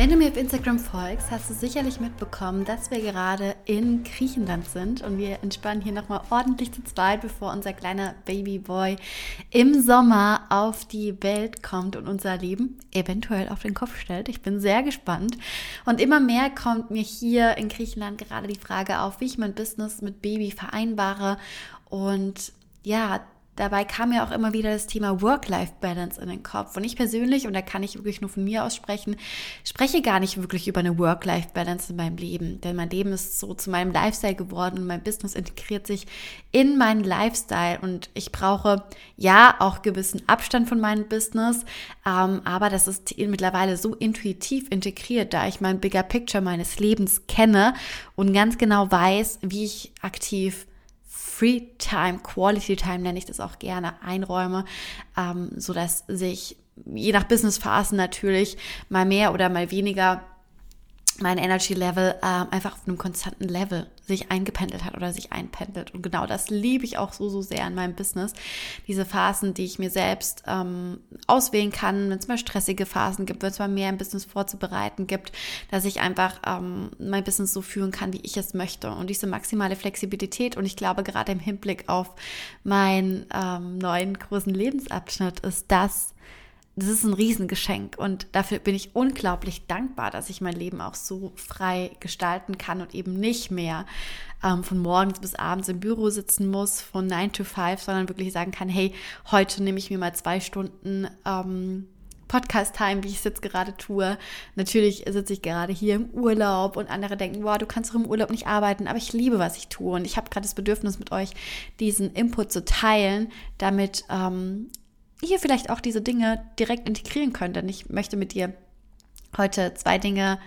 Wenn du mir auf Instagram folgst, hast du sicherlich mitbekommen, dass wir gerade in Griechenland sind und wir entspannen hier nochmal ordentlich zu zweit, bevor unser kleiner Babyboy im Sommer auf die Welt kommt und unser Leben eventuell auf den Kopf stellt. Ich bin sehr gespannt und immer mehr kommt mir hier in Griechenland gerade die Frage auf, wie ich mein Business mit Baby vereinbare und ja, dabei kam mir auch immer wieder das Thema Work-Life-Balance in den Kopf. Und ich persönlich, und da kann ich wirklich nur von mir aus sprechen, spreche gar nicht wirklich über eine Work-Life-Balance in meinem Leben. Denn mein Leben ist so zu meinem Lifestyle geworden und mein Business integriert sich in meinen Lifestyle. Und ich brauche ja auch gewissen Abstand von meinem Business, ähm, aber das ist mittlerweile so intuitiv integriert, da ich mein Bigger Picture meines Lebens kenne und ganz genau weiß, wie ich aktiv Free Time, Quality Time nenne ich das auch gerne, einräume, ähm, so dass sich je nach Business-Phasen natürlich mal mehr oder mal weniger mein Energy Level ähm, einfach auf einem konstanten Level sich eingependelt hat oder sich einpendelt. Und genau das liebe ich auch so, so sehr in meinem Business. Diese Phasen, die ich mir selbst ähm, auswählen kann, wenn es mal stressige Phasen gibt, wenn es mal mehr im Business vorzubereiten gibt, dass ich einfach ähm, mein Business so führen kann, wie ich es möchte. Und diese maximale Flexibilität und ich glaube gerade im Hinblick auf meinen ähm, neuen großen Lebensabschnitt ist das, das ist ein Riesengeschenk und dafür bin ich unglaublich dankbar, dass ich mein Leben auch so frei gestalten kann und eben nicht mehr ähm, von morgens bis abends im Büro sitzen muss, von 9 to 5, sondern wirklich sagen kann, hey, heute nehme ich mir mal zwei Stunden ähm, Podcast-Time, wie ich es jetzt gerade tue. Natürlich sitze ich gerade hier im Urlaub und andere denken, wow, du kannst doch im Urlaub nicht arbeiten, aber ich liebe, was ich tue und ich habe gerade das Bedürfnis mit euch, diesen Input zu teilen, damit ähm, ihr vielleicht auch diese Dinge direkt integrieren könnt. Denn ich möchte mit dir heute zwei Dinge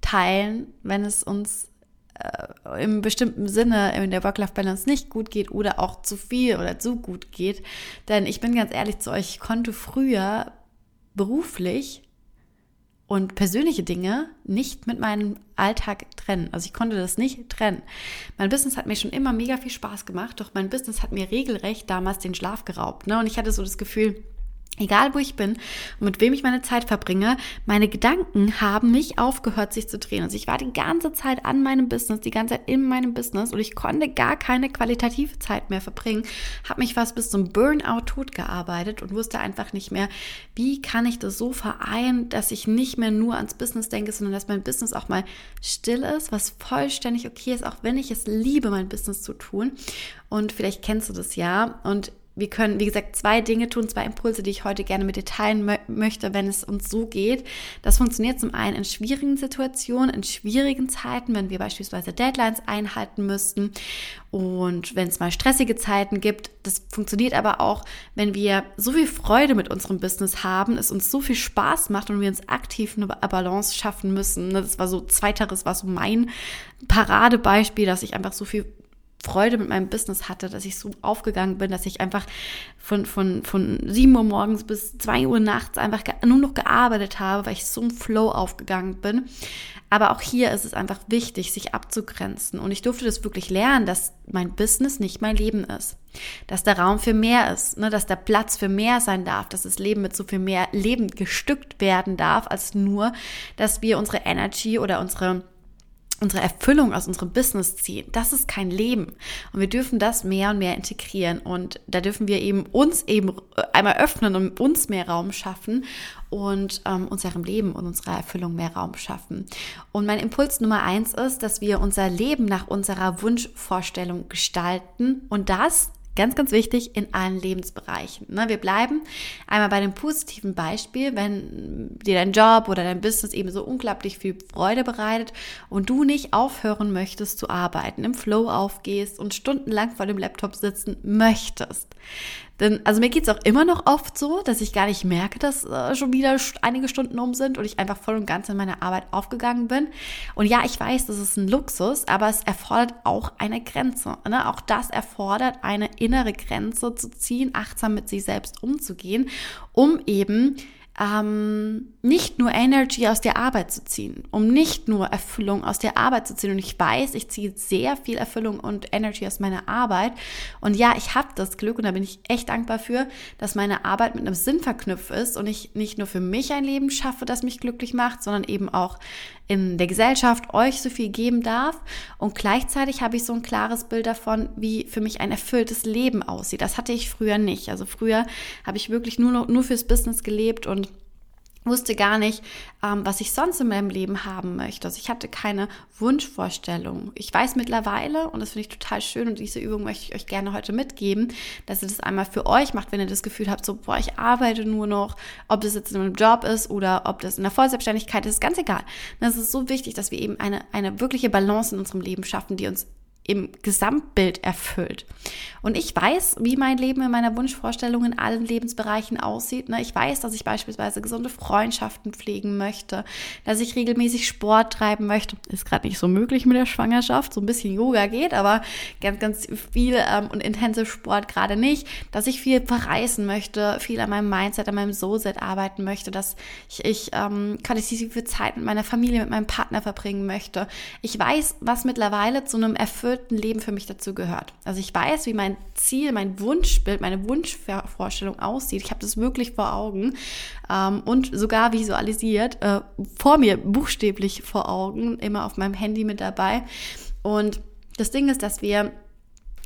teilen, wenn es uns äh, im bestimmten Sinne in der Work-Life-Balance nicht gut geht oder auch zu viel oder zu gut geht. Denn ich bin ganz ehrlich zu euch, ich konnte früher beruflich und persönliche Dinge nicht mit meinem Alltag trennen. Also ich konnte das nicht trennen. Mein Business hat mir schon immer mega viel Spaß gemacht, doch mein Business hat mir regelrecht damals den Schlaf geraubt. Ne? Und ich hatte so das Gefühl, Egal wo ich bin und mit wem ich meine Zeit verbringe, meine Gedanken haben nicht aufgehört, sich zu drehen. Also ich war die ganze Zeit an meinem Business, die ganze Zeit in meinem Business und ich konnte gar keine qualitative Zeit mehr verbringen, habe mich fast bis zum Burnout tot gearbeitet und wusste einfach nicht mehr, wie kann ich das so vereinen, dass ich nicht mehr nur ans Business denke, sondern dass mein Business auch mal still ist, was vollständig okay ist, auch wenn ich es liebe, mein Business zu tun. Und vielleicht kennst du das ja. Und wir können, wie gesagt, zwei Dinge tun, zwei Impulse, die ich heute gerne mit dir teilen mö möchte, wenn es uns so geht. Das funktioniert zum einen in schwierigen Situationen, in schwierigen Zeiten, wenn wir beispielsweise Deadlines einhalten müssten und wenn es mal stressige Zeiten gibt. Das funktioniert aber auch, wenn wir so viel Freude mit unserem Business haben, es uns so viel Spaß macht und wir uns aktiv eine Balance schaffen müssen. Das war so zweiteres, war so mein Paradebeispiel, dass ich einfach so viel Freude mit meinem Business hatte, dass ich so aufgegangen bin, dass ich einfach von, von, von 7 Uhr morgens bis 2 Uhr nachts einfach nur noch gearbeitet habe, weil ich so im Flow aufgegangen bin. Aber auch hier ist es einfach wichtig, sich abzugrenzen. Und ich durfte das wirklich lernen, dass mein Business nicht mein Leben ist. Dass der Raum für mehr ist, ne? dass der Platz für mehr sein darf, dass das Leben mit so viel mehr Leben gestückt werden darf, als nur, dass wir unsere Energy oder unsere unsere Erfüllung aus unserem Business ziehen. Das ist kein Leben. Und wir dürfen das mehr und mehr integrieren. Und da dürfen wir eben uns eben einmal öffnen und uns mehr Raum schaffen und ähm, unserem Leben und unserer Erfüllung mehr Raum schaffen. Und mein Impuls Nummer eins ist, dass wir unser Leben nach unserer Wunschvorstellung gestalten und das Ganz, ganz wichtig in allen Lebensbereichen. Ne? Wir bleiben einmal bei dem positiven Beispiel, wenn dir dein Job oder dein Business eben so unglaublich viel Freude bereitet und du nicht aufhören möchtest zu arbeiten, im Flow aufgehst und stundenlang vor dem Laptop sitzen möchtest. Denn, also mir geht's auch immer noch oft so, dass ich gar nicht merke, dass äh, schon wieder einige Stunden um sind und ich einfach voll und ganz in meine Arbeit aufgegangen bin. Und ja, ich weiß, das ist ein Luxus, aber es erfordert auch eine Grenze. Ne? Auch das erfordert eine innere Grenze zu ziehen, achtsam mit sich selbst umzugehen, um eben ähm, nicht nur Energy aus der Arbeit zu ziehen, um nicht nur Erfüllung aus der Arbeit zu ziehen. Und ich weiß, ich ziehe sehr viel Erfüllung und Energy aus meiner Arbeit. Und ja, ich habe das Glück und da bin ich echt dankbar für, dass meine Arbeit mit einem Sinn verknüpft ist und ich nicht nur für mich ein Leben schaffe, das mich glücklich macht, sondern eben auch in der Gesellschaft euch so viel geben darf. Und gleichzeitig habe ich so ein klares Bild davon, wie für mich ein erfülltes Leben aussieht. Das hatte ich früher nicht. Also früher habe ich wirklich nur, noch, nur fürs Business gelebt und wusste gar nicht, ähm, was ich sonst in meinem Leben haben möchte. Also ich hatte keine Wunschvorstellung. Ich weiß mittlerweile, und das finde ich total schön, und diese Übung möchte ich euch gerne heute mitgeben, dass ihr das einmal für euch macht, wenn ihr das Gefühl habt, so, boah, ich arbeite nur noch, ob das jetzt in einem Job ist oder ob das in der Vollselbstständigkeit ist, ist ganz egal. Das ist so wichtig, dass wir eben eine, eine wirkliche Balance in unserem Leben schaffen, die uns im Gesamtbild erfüllt. Und ich weiß, wie mein Leben in meiner Wunschvorstellung in allen Lebensbereichen aussieht. Ne? Ich weiß, dass ich beispielsweise gesunde Freundschaften pflegen möchte, dass ich regelmäßig Sport treiben möchte. Ist gerade nicht so möglich mit der Schwangerschaft. So ein bisschen Yoga geht, aber ganz, ganz viel ähm, und intensiv Sport gerade nicht. Dass ich viel verreisen möchte, viel an meinem Mindset, an meinem Soul-Set arbeiten möchte, dass ich, ich ähm, qualitative Zeit mit meiner Familie, mit meinem Partner verbringen möchte. Ich weiß, was mittlerweile zu einem erfüllten erfüllten Leben für mich dazu gehört. Also ich weiß, wie mein Ziel, mein Wunschbild, meine Wunschvorstellung aussieht. Ich habe das wirklich vor Augen ähm, und sogar visualisiert, äh, vor mir buchstäblich vor Augen, immer auf meinem Handy mit dabei. Und das Ding ist, dass wir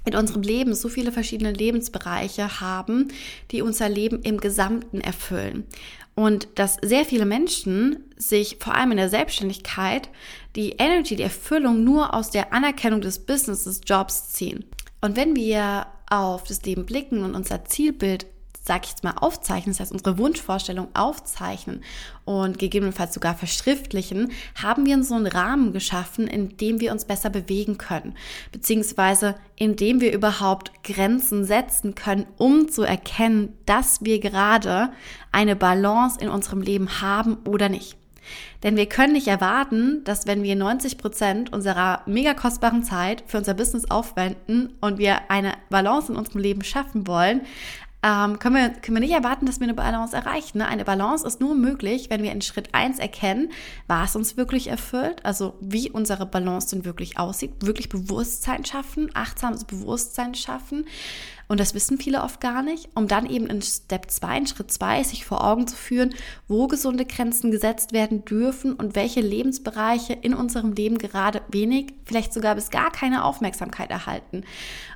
in unserem Leben so viele verschiedene Lebensbereiche haben, die unser Leben im Gesamten erfüllen. Und dass sehr viele Menschen sich vor allem in der Selbstständigkeit die Energy, die Erfüllung nur aus der Anerkennung des Business, des Jobs ziehen. Und wenn wir auf das Leben blicken und unser Zielbild sag ich jetzt mal, aufzeichnen, das heißt unsere Wunschvorstellung aufzeichnen und gegebenenfalls sogar verschriftlichen, haben wir so einen Rahmen geschaffen, in dem wir uns besser bewegen können, beziehungsweise in dem wir überhaupt Grenzen setzen können, um zu erkennen, dass wir gerade eine Balance in unserem Leben haben oder nicht. Denn wir können nicht erwarten, dass wenn wir 90 Prozent unserer mega kostbaren Zeit für unser Business aufwenden und wir eine Balance in unserem Leben schaffen wollen, ähm, können, wir, können wir nicht erwarten, dass wir eine Balance erreichen. Ne? Eine Balance ist nur möglich, wenn wir in Schritt eins erkennen, was uns wirklich erfüllt, also wie unsere Balance denn wirklich aussieht, wirklich Bewusstsein schaffen, achtsames Bewusstsein schaffen und das wissen viele oft gar nicht, um dann eben in Step 2, in Schritt 2, sich vor Augen zu führen, wo gesunde Grenzen gesetzt werden dürfen und welche Lebensbereiche in unserem Leben gerade wenig, vielleicht sogar bis gar keine Aufmerksamkeit erhalten.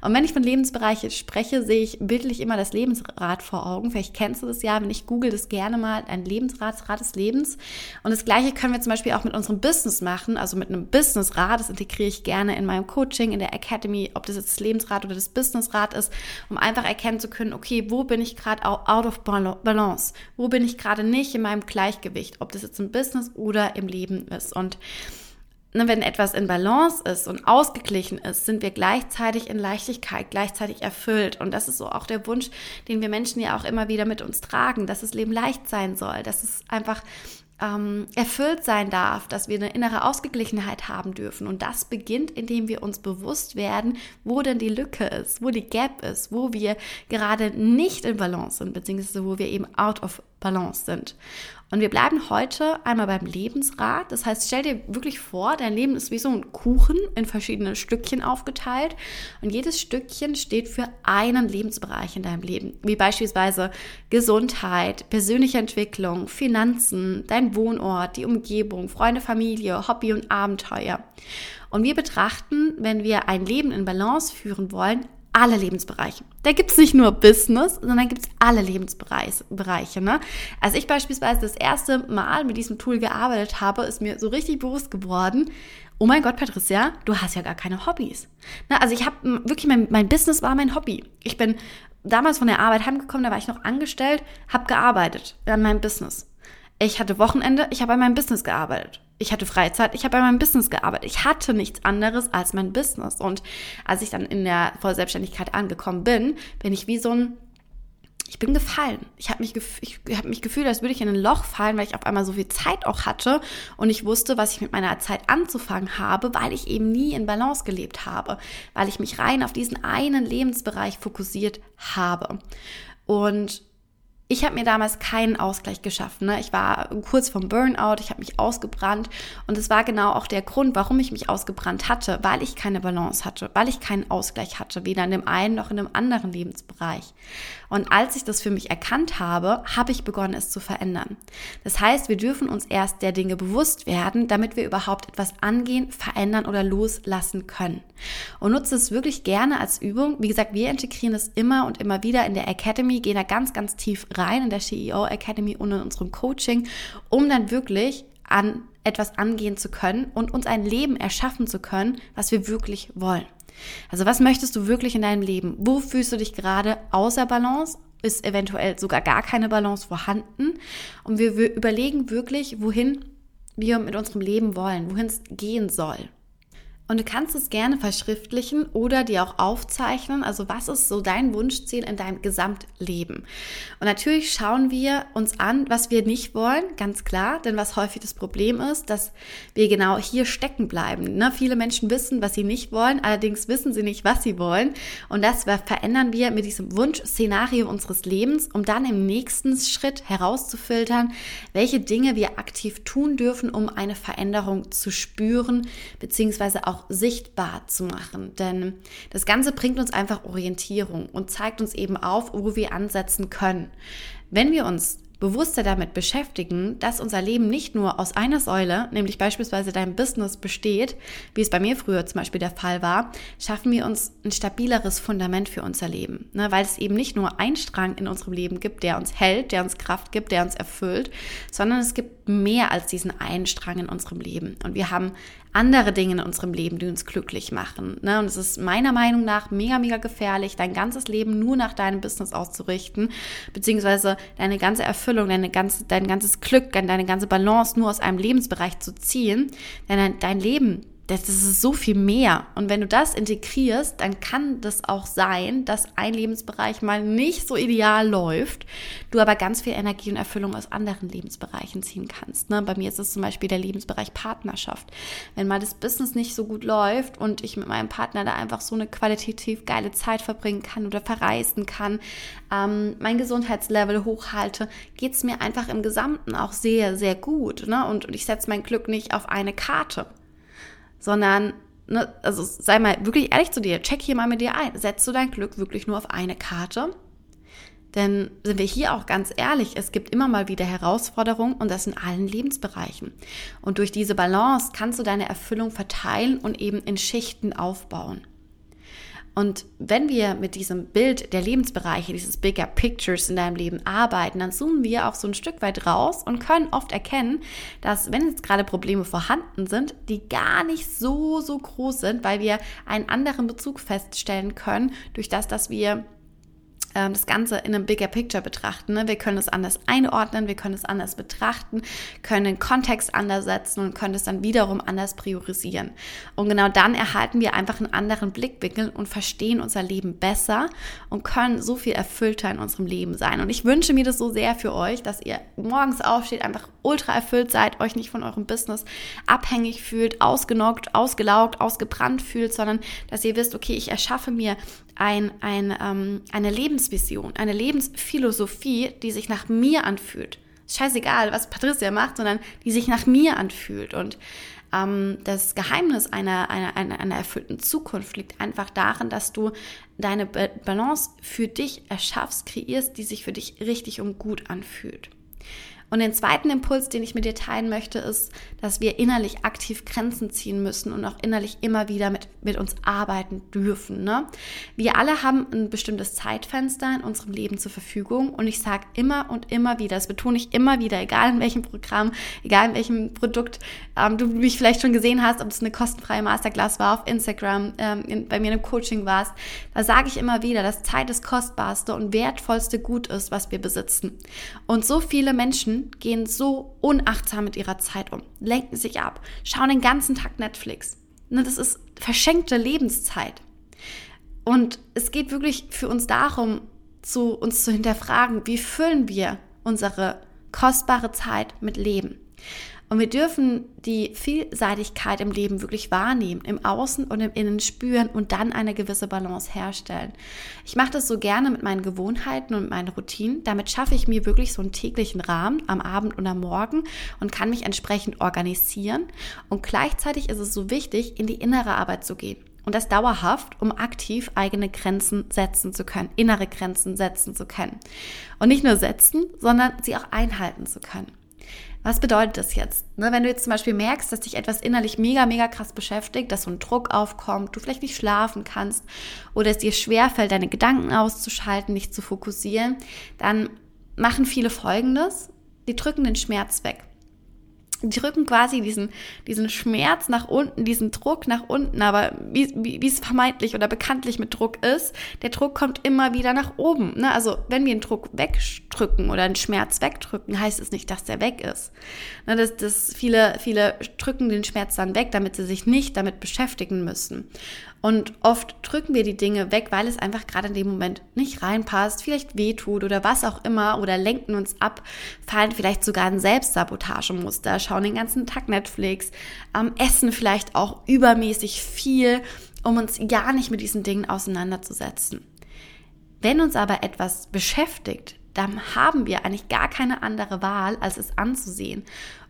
Und wenn ich von Lebensbereichen spreche, sehe ich bildlich immer das Lebensrad vor Augen. Vielleicht kennst du das ja, wenn ich google das gerne mal, ein Lebensrad, Rad des Lebens. Und das Gleiche können wir zum Beispiel auch mit unserem Business machen, also mit einem Businessrad. Das integriere ich gerne in meinem Coaching, in der Academy, ob das jetzt das Lebensrad oder das Businessrad ist um einfach erkennen zu können, okay, wo bin ich gerade out of balance? Wo bin ich gerade nicht in meinem Gleichgewicht? Ob das jetzt im Business oder im Leben ist. Und ne, wenn etwas in Balance ist und ausgeglichen ist, sind wir gleichzeitig in Leichtigkeit, gleichzeitig erfüllt. Und das ist so auch der Wunsch, den wir Menschen ja auch immer wieder mit uns tragen, dass das Leben leicht sein soll, dass es einfach ähm, erfüllt sein darf, dass wir eine innere Ausgeglichenheit haben dürfen. Und das beginnt, indem wir uns bewusst werden, wo denn die Lücke ist, wo die Gap ist, wo wir gerade nicht in Balance sind, beziehungsweise wo wir eben out of balance sind. Und wir bleiben heute einmal beim Lebensrat. Das heißt, stell dir wirklich vor, dein Leben ist wie so ein Kuchen in verschiedene Stückchen aufgeteilt. Und jedes Stückchen steht für einen Lebensbereich in deinem Leben. Wie beispielsweise Gesundheit, persönliche Entwicklung, Finanzen, dein Wohnort, die Umgebung, Freunde, Familie, Hobby und Abenteuer. Und wir betrachten, wenn wir ein Leben in Balance führen wollen, alle Lebensbereiche. Da gibt es nicht nur Business, sondern gibt es alle Lebensbereiche. Ne? Als ich beispielsweise das erste Mal mit diesem Tool gearbeitet habe, ist mir so richtig bewusst geworden, oh mein Gott, Patricia, du hast ja gar keine Hobbys. Ne? Also ich habe wirklich, mein, mein Business war mein Hobby. Ich bin damals von der Arbeit heimgekommen, da war ich noch angestellt, habe gearbeitet an meinem Business. Ich hatte Wochenende, ich habe an meinem Business gearbeitet ich hatte Freizeit, ich habe bei meinem Business gearbeitet. Ich hatte nichts anderes als mein Business. Und als ich dann in der Vollselbstständigkeit angekommen bin, bin ich wie so ein, ich bin gefallen. Ich habe mich, ich hab mich gefühlt, als würde ich in ein Loch fallen, weil ich auf einmal so viel Zeit auch hatte und ich wusste, was ich mit meiner Zeit anzufangen habe, weil ich eben nie in Balance gelebt habe, weil ich mich rein auf diesen einen Lebensbereich fokussiert habe. Und ich habe mir damals keinen Ausgleich geschaffen. Ne? Ich war kurz vom Burnout, ich habe mich ausgebrannt und es war genau auch der Grund, warum ich mich ausgebrannt hatte, weil ich keine Balance hatte, weil ich keinen Ausgleich hatte, weder in dem einen noch in dem anderen Lebensbereich. Und als ich das für mich erkannt habe, habe ich begonnen, es zu verändern. Das heißt, wir dürfen uns erst der Dinge bewusst werden, damit wir überhaupt etwas angehen, verändern oder loslassen können. Und nutze es wirklich gerne als Übung. Wie gesagt, wir integrieren es immer und immer wieder in der Academy, gehen da ganz, ganz tief rein in der CEO Academy und in unserem Coaching, um dann wirklich an etwas angehen zu können und uns ein Leben erschaffen zu können, was wir wirklich wollen. Also was möchtest du wirklich in deinem Leben? Wo fühlst du dich gerade außer Balance? Ist eventuell sogar gar keine Balance vorhanden? Und wir überlegen wirklich, wohin wir mit unserem Leben wollen, wohin es gehen soll. Und du kannst es gerne verschriftlichen oder dir auch aufzeichnen. Also was ist so dein Wunschziel in deinem Gesamtleben? Und natürlich schauen wir uns an, was wir nicht wollen, ganz klar. Denn was häufig das Problem ist, dass wir genau hier stecken bleiben. Ne? Viele Menschen wissen, was sie nicht wollen, allerdings wissen sie nicht, was sie wollen. Und das verändern wir mit diesem Wunschszenario unseres Lebens, um dann im nächsten Schritt herauszufiltern, welche Dinge wir aktiv tun dürfen, um eine Veränderung zu spüren, beziehungsweise auch auch sichtbar zu machen. Denn das Ganze bringt uns einfach Orientierung und zeigt uns eben auf, wo wir ansetzen können. Wenn wir uns bewusster damit beschäftigen, dass unser Leben nicht nur aus einer Säule, nämlich beispielsweise deinem Business besteht, wie es bei mir früher zum Beispiel der Fall war, schaffen wir uns ein stabileres Fundament für unser Leben. Ne? Weil es eben nicht nur einen Strang in unserem Leben gibt, der uns hält, der uns Kraft gibt, der uns erfüllt, sondern es gibt mehr als diesen einen Strang in unserem Leben. Und wir haben andere Dinge in unserem Leben, die uns glücklich machen. Ne? Und es ist meiner Meinung nach mega, mega gefährlich, dein ganzes Leben nur nach deinem Business auszurichten, beziehungsweise deine ganze Erfüllung, deine ganze, dein ganzes Glück, deine ganze Balance nur aus einem Lebensbereich zu ziehen. Denn dein Leben das, ist so viel mehr. Und wenn du das integrierst, dann kann das auch sein, dass ein Lebensbereich mal nicht so ideal läuft, du aber ganz viel Energie und Erfüllung aus anderen Lebensbereichen ziehen kannst. Ne? Bei mir ist es zum Beispiel der Lebensbereich Partnerschaft. Wenn mal das Business nicht so gut läuft und ich mit meinem Partner da einfach so eine qualitativ geile Zeit verbringen kann oder verreisen kann, ähm, mein Gesundheitslevel hochhalte, geht es mir einfach im Gesamten auch sehr, sehr gut. Ne? Und, und ich setze mein Glück nicht auf eine Karte sondern, ne, also sei mal wirklich ehrlich zu dir, check hier mal mit dir ein. Setzt du dein Glück wirklich nur auf eine Karte? Denn sind wir hier auch ganz ehrlich, es gibt immer mal wieder Herausforderungen und das in allen Lebensbereichen. Und durch diese Balance kannst du deine Erfüllung verteilen und eben in Schichten aufbauen. Und wenn wir mit diesem Bild der Lebensbereiche, dieses Bigger Pictures in deinem Leben arbeiten, dann zoomen wir auch so ein Stück weit raus und können oft erkennen, dass wenn jetzt gerade Probleme vorhanden sind, die gar nicht so, so groß sind, weil wir einen anderen Bezug feststellen können durch das, dass wir ähm, das Ganze in einem Bigger Picture betrachten. Ne? Wir können es anders einordnen, wir können es anders betrachten, können den Kontext anders setzen und können es dann wiederum anders priorisieren. Und genau dann erhalten wir einfach einen anderen Blickwinkel und verstehen unser Leben besser und können so viel erfüllter in unserem Leben sein. Und ich wünsche mir das so sehr für euch, dass ihr morgens aufsteht, einfach ultra erfüllt seid, euch nicht von eurem Business abhängig fühlt, ausgenockt, ausgelaugt, ausgebrannt fühlt, sondern dass ihr wisst, okay, ich erschaffe mir ein, ein, ähm, eine Lebensvision, eine Lebensphilosophie, die sich nach mir anfühlt. Scheißegal, was Patricia macht, sondern die sich nach mir anfühlt. Und ähm, das Geheimnis einer, einer, einer, einer erfüllten Zukunft liegt einfach darin, dass du deine Balance für dich erschaffst, kreierst, die sich für dich richtig und gut anfühlt. Und den zweiten Impuls, den ich mit dir teilen möchte, ist, dass wir innerlich aktiv Grenzen ziehen müssen und auch innerlich immer wieder mit, mit uns arbeiten dürfen. Ne? Wir alle haben ein bestimmtes Zeitfenster in unserem Leben zur Verfügung und ich sage immer und immer wieder, das betone ich immer wieder, egal in welchem Programm, egal in welchem Produkt ähm, du mich vielleicht schon gesehen hast, ob es eine kostenfreie Masterclass war auf Instagram, ähm, in, bei mir im Coaching warst, da sage ich immer wieder, dass Zeit das kostbarste und wertvollste Gut ist, was wir besitzen. Und so viele Menschen gehen so unachtsam mit ihrer Zeit um, lenken sich ab, schauen den ganzen Tag Netflix. Ne, das ist verschenkte Lebenszeit. Und es geht wirklich für uns darum, zu uns zu hinterfragen, wie füllen wir unsere kostbare Zeit mit Leben. Und wir dürfen die Vielseitigkeit im Leben wirklich wahrnehmen, im Außen und im Innen spüren und dann eine gewisse Balance herstellen. Ich mache das so gerne mit meinen Gewohnheiten und meinen Routinen. Damit schaffe ich mir wirklich so einen täglichen Rahmen am Abend und am Morgen und kann mich entsprechend organisieren. Und gleichzeitig ist es so wichtig, in die innere Arbeit zu gehen. Und das dauerhaft, um aktiv eigene Grenzen setzen zu können, innere Grenzen setzen zu können. Und nicht nur setzen, sondern sie auch einhalten zu können. Was bedeutet das jetzt? Ne, wenn du jetzt zum Beispiel merkst, dass dich etwas innerlich mega, mega krass beschäftigt, dass so ein Druck aufkommt, du vielleicht nicht schlafen kannst oder es dir schwerfällt, deine Gedanken auszuschalten, dich zu fokussieren, dann machen viele Folgendes. Die drücken den Schmerz weg drücken quasi diesen, diesen Schmerz nach unten, diesen Druck nach unten, aber wie, wie, wie es vermeintlich oder bekanntlich mit Druck ist, der Druck kommt immer wieder nach oben. Ne? Also wenn wir einen Druck wegdrücken oder einen Schmerz wegdrücken, heißt es nicht, dass der weg ist. Ne? Das, das viele, viele drücken den Schmerz dann weg, damit sie sich nicht damit beschäftigen müssen. Und oft drücken wir die Dinge weg, weil es einfach gerade in dem Moment nicht reinpasst, vielleicht wehtut oder was auch immer oder lenken uns ab, fallen vielleicht sogar in Selbstsabotagemuster, schauen den ganzen Tag Netflix, ähm, essen vielleicht auch übermäßig viel, um uns gar nicht mit diesen Dingen auseinanderzusetzen. Wenn uns aber etwas beschäftigt, dann haben wir eigentlich gar keine andere Wahl, als es anzusehen.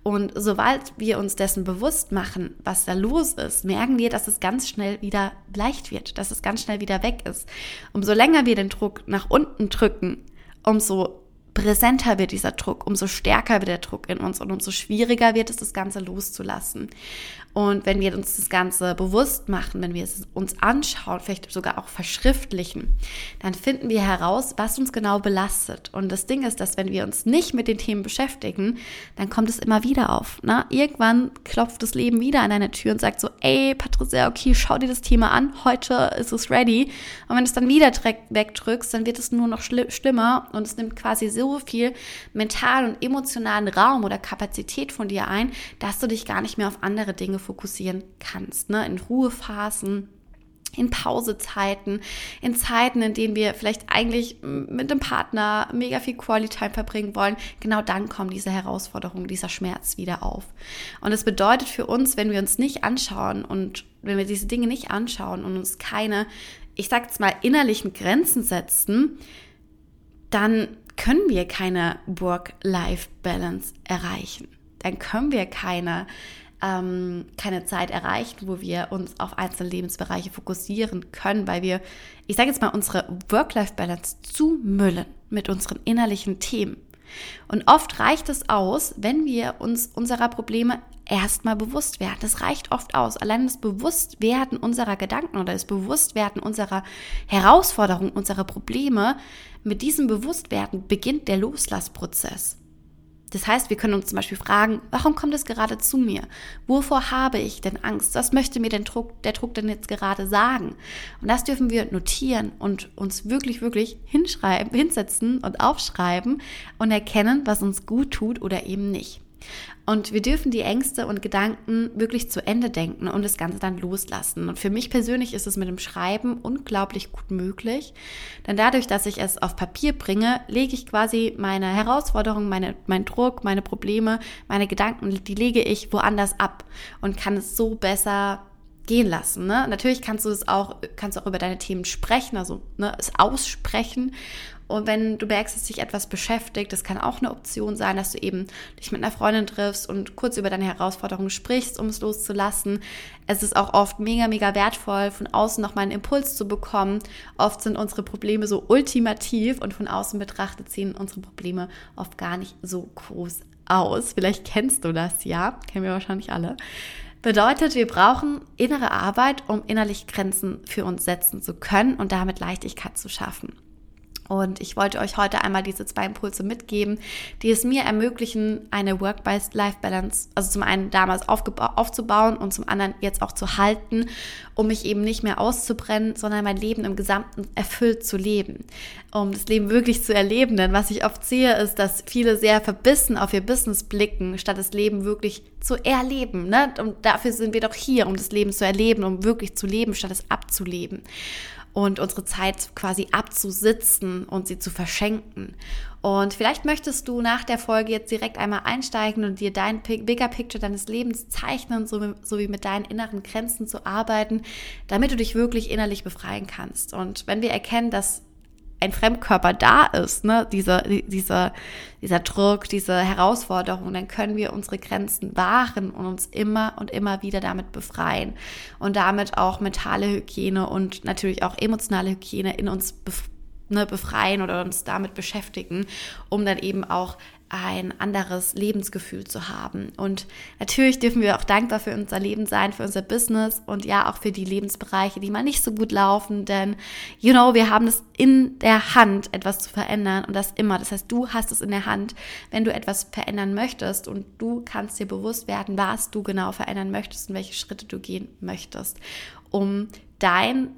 Und sobald wir uns dessen bewusst machen, was da los ist, merken wir, dass es ganz schnell wieder leicht wird, dass es ganz schnell wieder weg ist. Umso länger wir den Druck nach unten drücken, umso präsenter wird dieser Druck, umso stärker wird der Druck in uns und umso schwieriger wird es, das Ganze loszulassen. Und wenn wir uns das Ganze bewusst machen, wenn wir es uns anschauen, vielleicht sogar auch verschriftlichen, dann finden wir heraus, was uns genau belastet. Und das Ding ist, dass wenn wir uns nicht mit den Themen beschäftigen, dann kommt es immer wieder auf. Ne? Irgendwann klopft das Leben wieder an deine Tür und sagt so, ey Patricia, okay, schau dir das Thema an, heute ist es ready. Und wenn du es dann wieder wegdrückst, dann wird es nur noch schlimmer und es nimmt quasi so viel mentalen und emotionalen Raum oder Kapazität von dir ein, dass du dich gar nicht mehr auf andere Dinge fokussieren kannst. Ne? In Ruhephasen, in Pausezeiten, in Zeiten, in denen wir vielleicht eigentlich mit dem Partner mega viel Quality Time verbringen wollen, genau dann kommen diese Herausforderungen, dieser Schmerz wieder auf. Und es bedeutet für uns, wenn wir uns nicht anschauen und wenn wir diese Dinge nicht anschauen und uns keine, ich sag jetzt mal, innerlichen Grenzen setzen, dann können wir keine Work-Life-Balance erreichen. Dann können wir keine ähm, keine Zeit erreichen, wo wir uns auf einzelne Lebensbereiche fokussieren können, weil wir, ich sage jetzt mal, unsere Work-Life-Balance zumüllen mit unseren innerlichen Themen. Und oft reicht es aus, wenn wir uns unserer Probleme erstmal bewusst werden. Das reicht oft aus. Allein das Bewusstwerden unserer Gedanken oder das Bewusstwerden unserer Herausforderungen, unserer Probleme, mit diesem Bewusstwerden beginnt der Loslassprozess. Das heißt, wir können uns zum Beispiel fragen, warum kommt es gerade zu mir? Wovor habe ich denn Angst? Was möchte mir denn Druck, der Druck denn jetzt gerade sagen? Und das dürfen wir notieren und uns wirklich, wirklich hinschreiben, hinsetzen und aufschreiben und erkennen, was uns gut tut oder eben nicht. Und wir dürfen die Ängste und Gedanken wirklich zu Ende denken und das Ganze dann loslassen. Und für mich persönlich ist es mit dem Schreiben unglaublich gut möglich. Denn dadurch, dass ich es auf Papier bringe, lege ich quasi meine Herausforderungen, meine, mein Druck, meine Probleme, meine Gedanken, die lege ich woanders ab und kann es so besser gehen lassen. Ne? Natürlich kannst du es auch, kannst auch über deine Themen sprechen, also ne, es aussprechen und wenn du merkst, dass dich etwas beschäftigt, das kann auch eine Option sein, dass du eben dich mit einer Freundin triffst und kurz über deine Herausforderungen sprichst, um es loszulassen. Es ist auch oft mega, mega wertvoll, von außen nochmal einen Impuls zu bekommen. Oft sind unsere Probleme so ultimativ und von außen betrachtet sehen unsere Probleme oft gar nicht so groß aus. Vielleicht kennst du das ja, kennen wir wahrscheinlich alle. Bedeutet, wir brauchen innere Arbeit, um innerlich Grenzen für uns setzen zu können und damit Leichtigkeit zu schaffen. Und ich wollte euch heute einmal diese zwei Impulse mitgeben, die es mir ermöglichen, eine Work-Life-Balance, also zum einen damals aufzubauen und zum anderen jetzt auch zu halten, um mich eben nicht mehr auszubrennen, sondern mein Leben im Gesamten erfüllt zu leben. Um das Leben wirklich zu erleben. Denn was ich oft sehe, ist, dass viele sehr verbissen auf ihr Business blicken, statt das Leben wirklich zu erleben. Ne? Und dafür sind wir doch hier, um das Leben zu erleben, um wirklich zu leben, statt es abzuleben und unsere Zeit quasi abzusitzen und sie zu verschenken. Und vielleicht möchtest du nach der Folge jetzt direkt einmal einsteigen und dir dein Bigger Picture deines Lebens zeichnen, sowie mit deinen inneren Grenzen zu arbeiten, damit du dich wirklich innerlich befreien kannst. Und wenn wir erkennen, dass ein Fremdkörper da ist, ne, dieser, dieser, dieser Druck, diese Herausforderung, dann können wir unsere Grenzen wahren und uns immer und immer wieder damit befreien und damit auch mentale Hygiene und natürlich auch emotionale Hygiene in uns befreien ne, befreien oder uns damit beschäftigen, um dann eben auch ein anderes Lebensgefühl zu haben. Und natürlich dürfen wir auch dankbar für unser Leben sein, für unser Business und ja auch für die Lebensbereiche, die mal nicht so gut laufen, denn you know, wir haben es in der Hand, etwas zu verändern und das immer. Das heißt, du hast es in der Hand, wenn du etwas verändern möchtest und du kannst dir bewusst werden, was du genau verändern möchtest und welche Schritte du gehen möchtest, um deine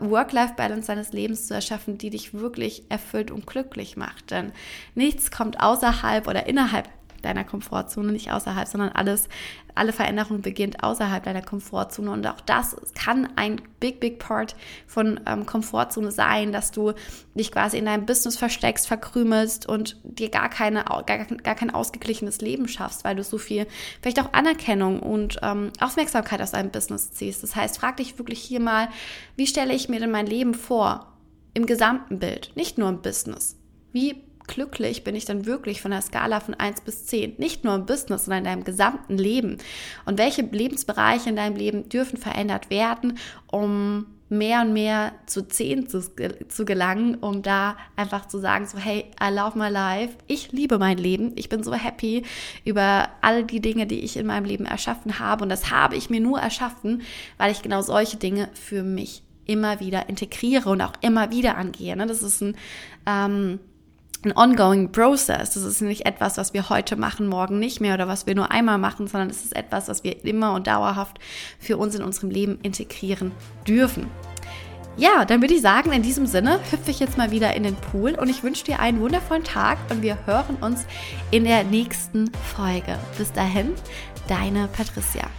Work-Life-Balance deines Lebens zu erschaffen, die dich wirklich erfüllt und glücklich macht. Denn nichts kommt außerhalb oder innerhalb deiner Komfortzone, nicht außerhalb, sondern alles, alle Veränderung beginnt außerhalb deiner Komfortzone. Und auch das kann ein big, big part von ähm, Komfortzone sein, dass du dich quasi in deinem Business versteckst, verkrümelst und dir gar, keine, gar, gar kein ausgeglichenes Leben schaffst, weil du so viel, vielleicht auch Anerkennung und ähm, Aufmerksamkeit aus deinem Business ziehst. Das heißt, frag dich wirklich hier mal, wie stelle ich mir denn mein Leben vor? Im gesamten Bild, nicht nur im Business. Wie glücklich bin ich dann wirklich von der Skala von 1 bis 10? Nicht nur im Business, sondern in deinem gesamten Leben. Und welche Lebensbereiche in deinem Leben dürfen verändert werden, um mehr und mehr zu 10 zu, zu gelangen, um da einfach zu sagen, so hey, I love my life, ich liebe mein Leben, ich bin so happy über all die Dinge, die ich in meinem Leben erschaffen habe und das habe ich mir nur erschaffen, weil ich genau solche Dinge für mich immer wieder integriere und auch immer wieder angehe. Ne? Das ist ein ähm, ein ongoing process. Das ist nicht etwas, was wir heute machen, morgen nicht mehr oder was wir nur einmal machen, sondern es ist etwas, was wir immer und dauerhaft für uns in unserem Leben integrieren dürfen. Ja, dann würde ich sagen, in diesem Sinne hüpfe ich jetzt mal wieder in den Pool und ich wünsche dir einen wundervollen Tag und wir hören uns in der nächsten Folge. Bis dahin, deine Patricia.